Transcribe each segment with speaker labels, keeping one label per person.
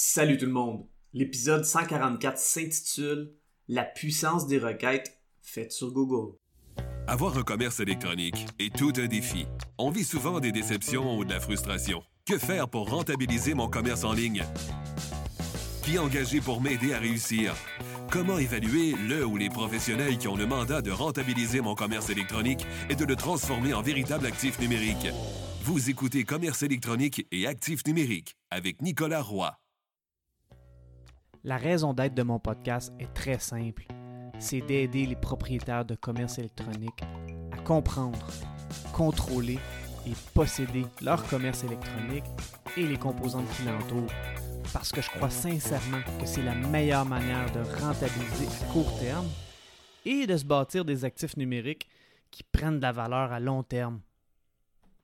Speaker 1: Salut tout le monde. L'épisode 144 s'intitule La puissance des requêtes faites sur Google.
Speaker 2: Avoir un commerce électronique est tout un défi. On vit souvent des déceptions ou de la frustration. Que faire pour rentabiliser mon commerce en ligne? Qui engager pour m'aider à réussir? Comment évaluer le ou les professionnels qui ont le mandat de rentabiliser mon commerce électronique et de le transformer en véritable actif numérique? Vous écoutez Commerce électronique et actif numérique avec Nicolas Roy.
Speaker 3: La raison d'être de mon podcast est très simple. C'est d'aider les propriétaires de commerce électronique à comprendre, contrôler et posséder leur commerce électronique et les composantes qui l'entourent. Parce que je crois sincèrement que c'est la meilleure manière de rentabiliser à court terme et de se bâtir des actifs numériques qui prennent de la valeur à long terme.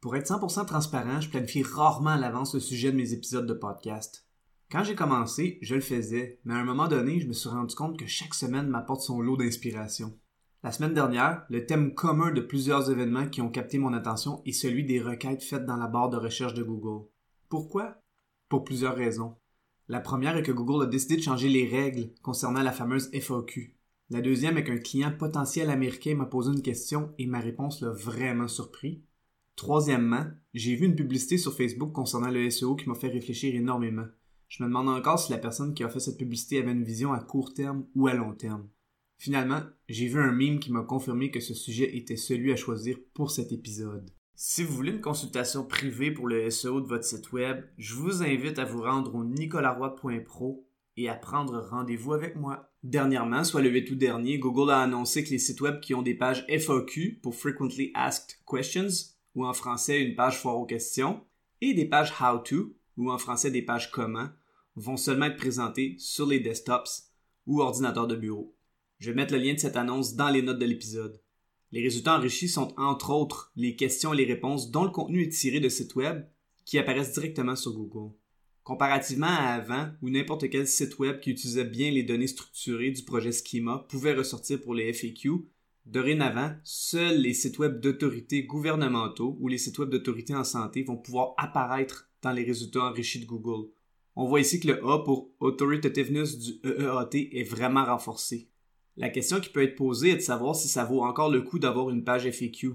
Speaker 1: Pour être 100% transparent, je planifie rarement à l'avance le sujet de mes épisodes de podcast. Quand j'ai commencé, je le faisais, mais à un moment donné, je me suis rendu compte que chaque semaine m'apporte son lot d'inspiration. La semaine dernière, le thème commun de plusieurs événements qui ont capté mon attention est celui des requêtes faites dans la barre de recherche de Google. Pourquoi? Pour plusieurs raisons. La première est que Google a décidé de changer les règles concernant la fameuse FAQ. La deuxième est qu'un client potentiel américain m'a posé une question et ma réponse l'a vraiment surpris. Troisièmement, j'ai vu une publicité sur Facebook concernant le SEO qui m'a fait réfléchir énormément. Je me demande encore si la personne qui a fait cette publicité avait une vision à court terme ou à long terme. Finalement, j'ai vu un meme qui m'a confirmé que ce sujet était celui à choisir pour cet épisode. Si vous voulez une consultation privée pour le SEO de votre site web, je vous invite à vous rendre au nicolaroy.pro et à prendre rendez-vous avec moi. Dernièrement, soit le 8 août dernier, Google a annoncé que les sites web qui ont des pages FAQ pour Frequently Asked Questions, ou en français une page foire aux questions, et des pages How to, ou en français des pages comment, vont seulement être présentés sur les desktops ou ordinateurs de bureau. Je vais mettre le lien de cette annonce dans les notes de l'épisode. Les résultats enrichis sont entre autres les questions et les réponses dont le contenu est tiré de sites web qui apparaissent directement sur Google. Comparativement à avant, où n'importe quel site web qui utilisait bien les données structurées du projet Schema pouvait ressortir pour les FAQ, dorénavant, seuls les sites web d'autorités gouvernementaux ou les sites web d'autorités en santé vont pouvoir apparaître dans les résultats enrichis de Google. On voit ici que le A pour Authoritativeness du EEAT est vraiment renforcé. La question qui peut être posée est de savoir si ça vaut encore le coup d'avoir une page FAQ.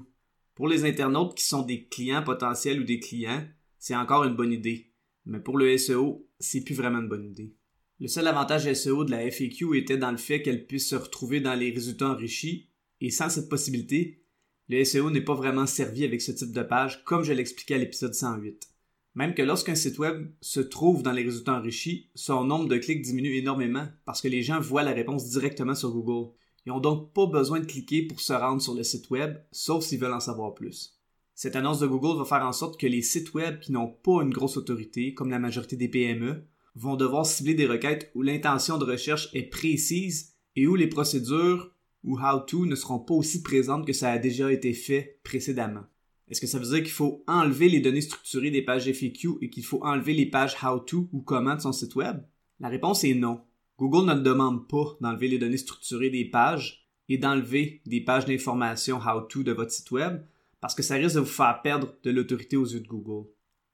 Speaker 1: Pour les internautes qui sont des clients potentiels ou des clients, c'est encore une bonne idée. Mais pour le SEO, c'est plus vraiment une bonne idée. Le seul avantage SEO de la FAQ était dans le fait qu'elle puisse se retrouver dans les résultats enrichis, et sans cette possibilité, le SEO n'est pas vraiment servi avec ce type de page, comme je l'expliquais à l'épisode 108. Même que lorsqu'un site web se trouve dans les résultats enrichis, son nombre de clics diminue énormément parce que les gens voient la réponse directement sur Google. Ils n'ont donc pas besoin de cliquer pour se rendre sur le site web, sauf s'ils veulent en savoir plus. Cette annonce de Google va faire en sorte que les sites web qui n'ont pas une grosse autorité, comme la majorité des PME, vont devoir cibler des requêtes où l'intention de recherche est précise et où les procédures ou how-to ne seront pas aussi présentes que ça a déjà été fait précédemment. Est-ce que ça veut dire qu'il faut enlever les données structurées des pages FAQ et qu'il faut enlever les pages how-to ou comment de son site web? La réponse est non. Google ne demande pas d'enlever les données structurées des pages et d'enlever des pages d'information how-to de votre site web parce que ça risque de vous faire perdre de l'autorité aux yeux de Google.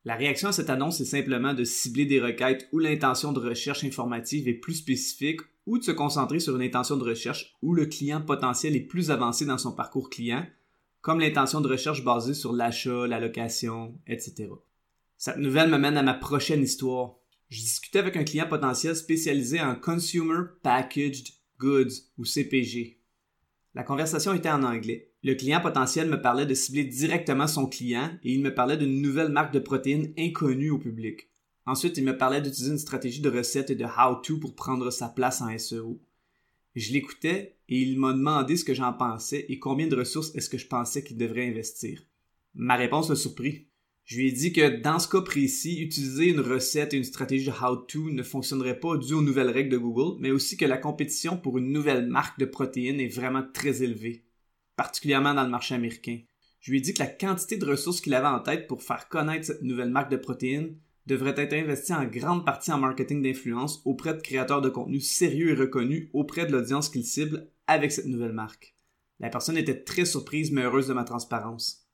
Speaker 1: La réaction à cette annonce est simplement de cibler des requêtes où l'intention de recherche informative est plus spécifique ou de se concentrer sur une intention de recherche où le client potentiel est plus avancé dans son parcours client comme l'intention de recherche basée sur l'achat, la location, etc. Cette nouvelle me mène à ma prochaine histoire. Je discutais avec un client potentiel spécialisé en Consumer Packaged Goods ou CPG. La conversation était en anglais. Le client potentiel me parlait de cibler directement son client et il me parlait d'une nouvelle marque de protéines inconnue au public. Ensuite, il me parlait d'utiliser une stratégie de recette et de how-to pour prendre sa place en SEO. Je l'écoutais et il m'a demandé ce que j'en pensais et combien de ressources est-ce que je pensais qu'il devrait investir. Ma réponse l'a surpris. Je lui ai dit que dans ce cas précis, utiliser une recette et une stratégie de how-to ne fonctionnerait pas dû aux nouvelles règles de Google, mais aussi que la compétition pour une nouvelle marque de protéines est vraiment très élevée, particulièrement dans le marché américain. Je lui ai dit que la quantité de ressources qu'il avait en tête pour faire connaître cette nouvelle marque de protéines devrait être investi en grande partie en marketing d'influence auprès de créateurs de contenu sérieux et reconnus auprès de l'audience qu'il cible avec cette nouvelle marque. La personne était très surprise mais heureuse de ma transparence.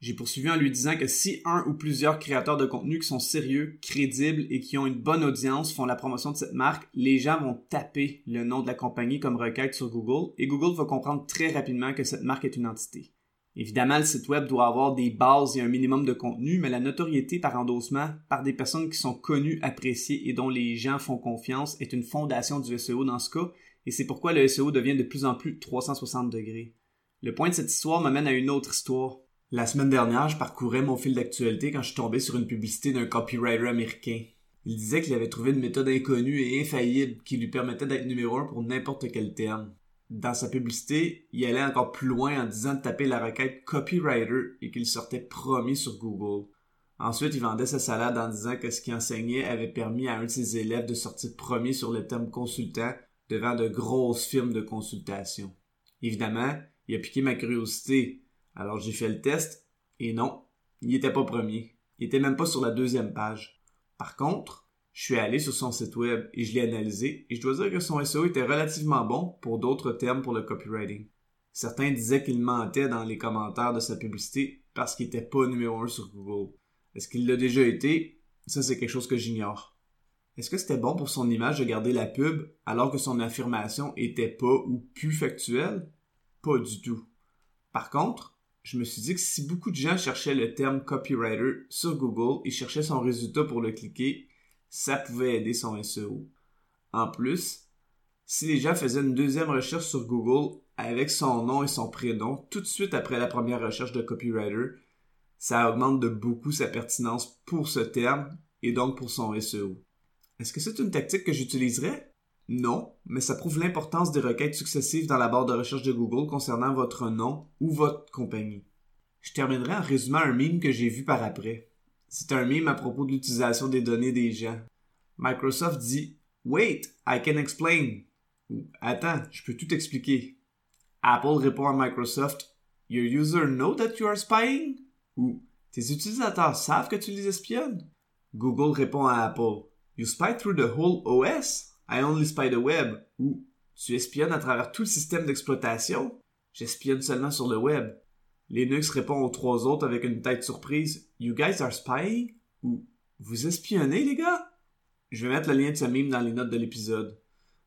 Speaker 1: J'ai poursuivi en lui disant que si un ou plusieurs créateurs de contenu qui sont sérieux, crédibles et qui ont une bonne audience font la promotion de cette marque, les gens vont taper le nom de la compagnie comme requête sur Google et Google va comprendre très rapidement que cette marque est une entité. Évidemment, le site web doit avoir des bases et un minimum de contenu, mais la notoriété par endossement par des personnes qui sont connues, appréciées et dont les gens font confiance est une fondation du SEO dans ce cas, et c'est pourquoi le SEO devient de plus en plus 360 degrés. Le point de cette histoire m'amène à une autre histoire. La semaine dernière, je parcourais mon fil d'actualité quand je suis tombé sur une publicité d'un copywriter américain. Il disait qu'il avait trouvé une méthode inconnue et infaillible qui lui permettait d'être numéro un pour n'importe quel terme dans sa publicité, il allait encore plus loin en disant de taper la requête copywriter et qu'il sortait premier sur Google. Ensuite, il vendait sa salade en disant que ce qu'il enseignait avait permis à un de ses élèves de sortir premier sur le terme consultant devant de grosses firmes de consultation. Évidemment, il a piqué ma curiosité. Alors j'ai fait le test et non, il n'était pas premier. Il était même pas sur la deuxième page. Par contre, je suis allé sur son site web et je l'ai analysé et je dois dire que son SEO était relativement bon pour d'autres termes pour le copywriting. Certains disaient qu'il mentait dans les commentaires de sa publicité parce qu'il n'était pas numéro un sur Google. Est-ce qu'il l'a déjà été? Ça, c'est quelque chose que j'ignore. Est-ce que c'était bon pour son image de garder la pub alors que son affirmation était pas ou plus factuelle? Pas du tout. Par contre, je me suis dit que si beaucoup de gens cherchaient le terme copywriter sur Google et cherchaient son résultat pour le cliquer, ça pouvait aider son SEO. En plus, si les gens faisaient une deuxième recherche sur Google avec son nom et son prénom tout de suite après la première recherche de copywriter, ça augmente de beaucoup sa pertinence pour ce terme et donc pour son SEO. Est-ce que c'est une tactique que j'utiliserais? Non, mais ça prouve l'importance des requêtes successives dans la barre de recherche de Google concernant votre nom ou votre compagnie. Je terminerai en résumant un meme que j'ai vu par après. C'est un meme à propos de l'utilisation des données des gens. Microsoft dit Wait, I can explain. Attends, je peux tout expliquer. Apple répond à Microsoft Your users know that you are spying? Ou Tes utilisateurs savent que tu les espionnes? Google répond à Apple You spy through the whole OS? I only spy the web. Ou Tu espionnes à travers tout le système d'exploitation? J'espionne seulement sur le web. Linux répond aux trois autres avec une tête surprise. You guys are spying? Ou Vous espionnez, les gars? Je vais mettre le lien de ce meme dans les notes de l'épisode.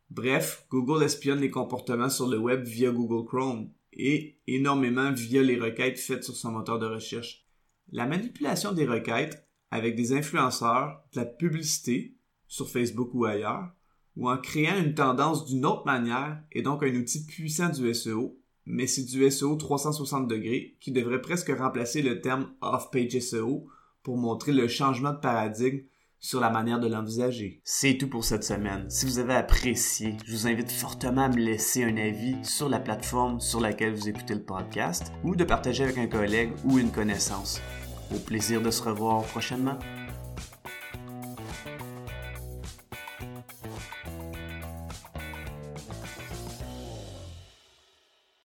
Speaker 1: Bref, Google espionne les comportements sur le web via Google Chrome et énormément via les requêtes faites sur son moteur de recherche. La manipulation des requêtes avec des influenceurs, de la publicité sur Facebook ou ailleurs, ou en créant une tendance d'une autre manière est donc un outil puissant du SEO mais c'est du SEO 360 degrés qui devrait presque remplacer le terme off-page SEO pour montrer le changement de paradigme sur la manière de l'envisager. C'est tout pour cette semaine. Si vous avez apprécié, je vous invite fortement à me laisser un avis sur la plateforme sur laquelle vous écoutez le podcast ou de partager avec un collègue ou une connaissance. Au plaisir de se revoir prochainement.